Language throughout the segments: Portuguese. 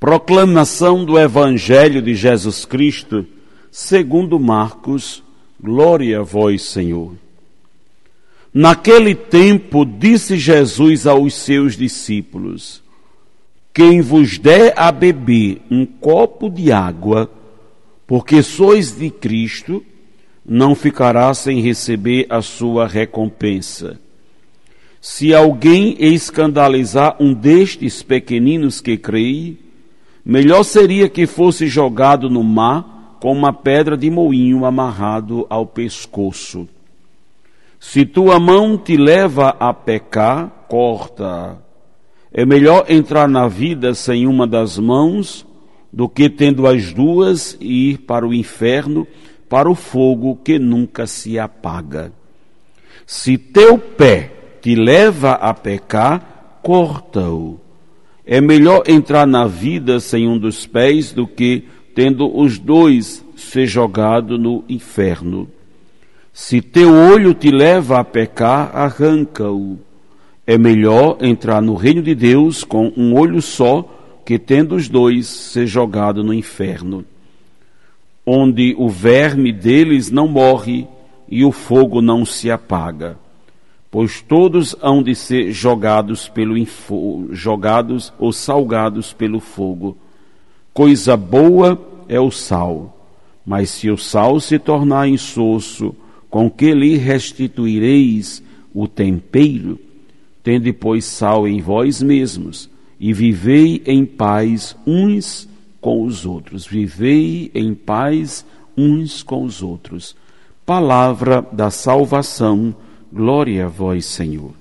Proclamação do Evangelho de Jesus Cristo, segundo Marcos, glória a vós, Senhor. Naquele tempo disse Jesus aos seus discípulos: Quem vos der a beber um copo de água, porque sois de Cristo, não ficará sem receber a sua recompensa. Se alguém escandalizar um destes pequeninos que creem, melhor seria que fosse jogado no mar com uma pedra de moinho amarrado ao pescoço. Se tua mão te leva a pecar, corta. É melhor entrar na vida sem uma das mãos do que tendo as duas e ir para o inferno para o fogo que nunca se apaga. Se teu pé te leva a pecar, corta-o. É melhor entrar na vida sem um dos pés do que, tendo os dois, ser jogado no inferno. Se teu olho te leva a pecar, arranca-o. É melhor entrar no reino de Deus com um olho só que, tendo os dois, ser jogado no inferno onde o verme deles não morre e o fogo não se apaga, pois todos hão de ser jogados pelo jogados ou salgados pelo fogo. Coisa boa é o sal, mas se o sal se tornar insosso, com que lhe restituireis o tempero? Tende, pois, sal em vós mesmos, e vivei em paz uns com os outros. Vivei em paz uns com os outros. Palavra da salvação, glória a vós, Senhor.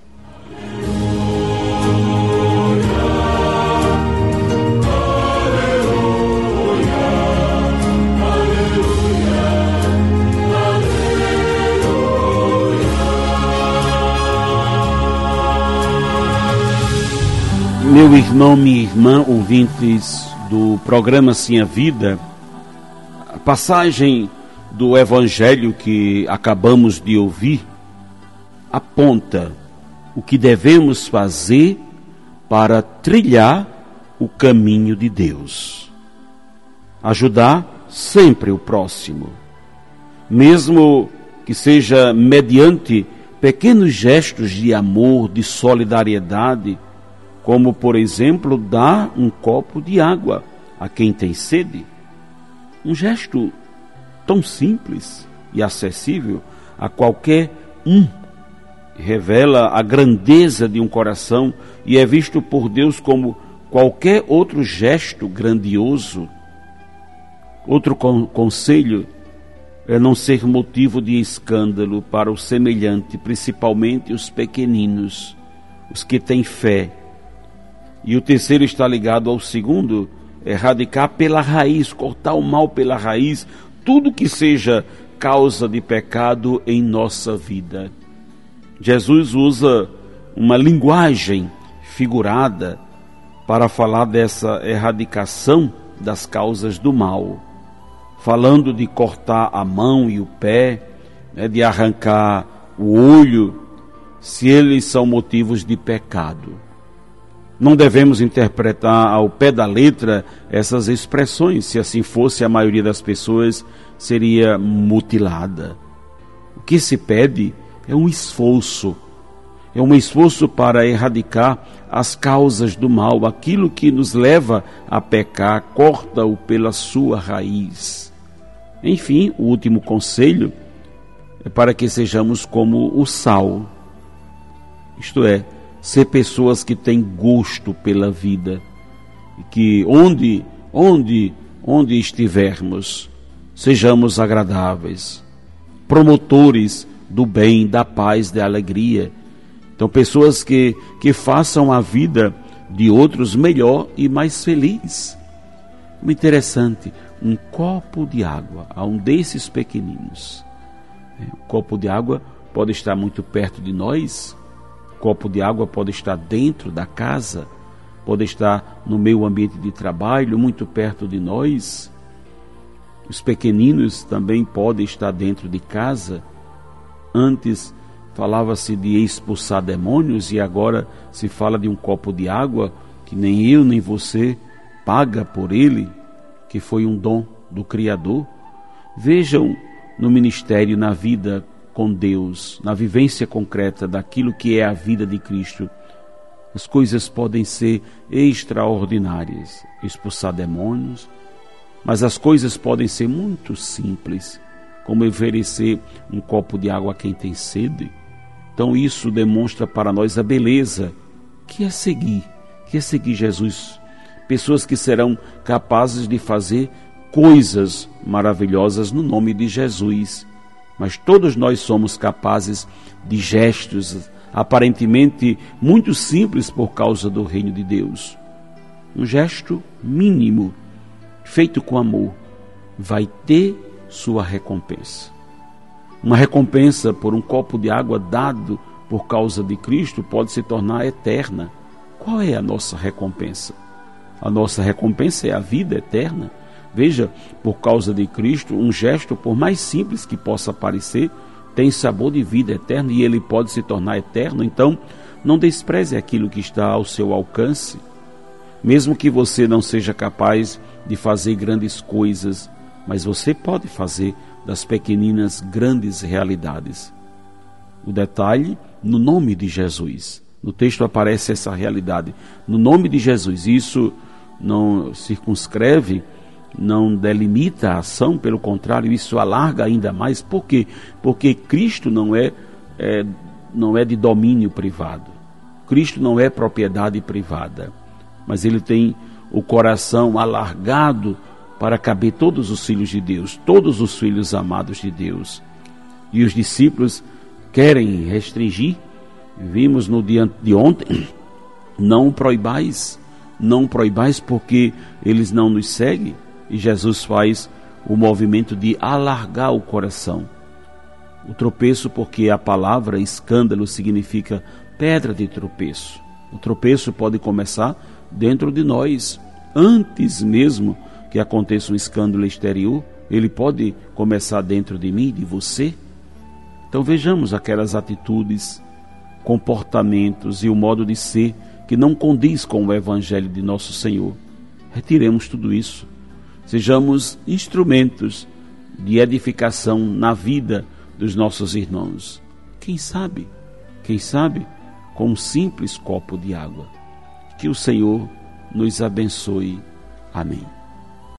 Meu irmão, minha irmã, ouvintes do programa Sim a Vida, a passagem do Evangelho que acabamos de ouvir aponta o que devemos fazer para trilhar o caminho de Deus. Ajudar sempre o próximo, mesmo que seja mediante pequenos gestos de amor, de solidariedade como por exemplo dar um copo de água a quem tem sede. Um gesto tão simples e acessível a qualquer um revela a grandeza de um coração e é visto por Deus como qualquer outro gesto grandioso. Outro conselho é não ser motivo de escândalo para o semelhante, principalmente os pequeninos, os que têm fé e o terceiro está ligado ao segundo, erradicar pela raiz, cortar o mal pela raiz, tudo que seja causa de pecado em nossa vida. Jesus usa uma linguagem figurada para falar dessa erradicação das causas do mal, falando de cortar a mão e o pé, né, de arrancar o olho, se eles são motivos de pecado. Não devemos interpretar ao pé da letra essas expressões. Se assim fosse, a maioria das pessoas seria mutilada. O que se pede é um esforço. É um esforço para erradicar as causas do mal, aquilo que nos leva a pecar, corta-o pela sua raiz. Enfim, o último conselho é para que sejamos como o sal. Isto é, ser pessoas que têm gosto pela vida que onde onde onde estivermos sejamos agradáveis, promotores do bem, da paz, da alegria. Então pessoas que que façam a vida de outros melhor e mais feliz. Muito interessante. um copo de água a um desses pequeninos. É, o copo de água pode estar muito perto de nós, o copo de água pode estar dentro da casa, pode estar no meio ambiente de trabalho, muito perto de nós. Os pequeninos também podem estar dentro de casa. Antes falava-se de expulsar demônios e agora se fala de um copo de água que nem eu nem você paga por ele, que foi um dom do Criador. Vejam no ministério, na vida com Deus, na vivência concreta daquilo que é a vida de Cristo, as coisas podem ser extraordinárias expulsar demônios, mas as coisas podem ser muito simples, como oferecer um copo de água a quem tem sede. Então isso demonstra para nós a beleza que é seguir, que é seguir Jesus. Pessoas que serão capazes de fazer coisas maravilhosas no nome de Jesus. Mas todos nós somos capazes de gestos aparentemente muito simples por causa do reino de Deus. Um gesto mínimo feito com amor, vai ter sua recompensa. Uma recompensa por um copo de água dado por causa de Cristo pode se tornar eterna. Qual é a nossa recompensa? A nossa recompensa é a vida eterna. Veja, por causa de Cristo, um gesto, por mais simples que possa parecer, tem sabor de vida eterna e ele pode se tornar eterno. Então, não despreze aquilo que está ao seu alcance. Mesmo que você não seja capaz de fazer grandes coisas, mas você pode fazer das pequeninas grandes realidades. O detalhe, no nome de Jesus. No texto aparece essa realidade. No nome de Jesus. Isso não circunscreve, não delimita a ação, pelo contrário, isso alarga ainda mais. Por quê? Porque Cristo não é, é não é de domínio privado. Cristo não é propriedade privada, mas ele tem o coração alargado para caber todos os filhos de Deus, todos os filhos amados de Deus. E os discípulos querem restringir, vimos no dia de ontem, não proibais, não proibais porque eles não nos seguem, e Jesus faz o movimento de alargar o coração. O tropeço, porque a palavra escândalo significa pedra de tropeço. O tropeço pode começar dentro de nós. Antes mesmo que aconteça um escândalo exterior, ele pode começar dentro de mim, de você. Então vejamos aquelas atitudes, comportamentos e o modo de ser que não condiz com o evangelho de nosso Senhor. Retiremos tudo isso. Sejamos instrumentos de edificação na vida dos nossos irmãos. Quem sabe, quem sabe, com um simples copo de água. Que o Senhor nos abençoe. Amém.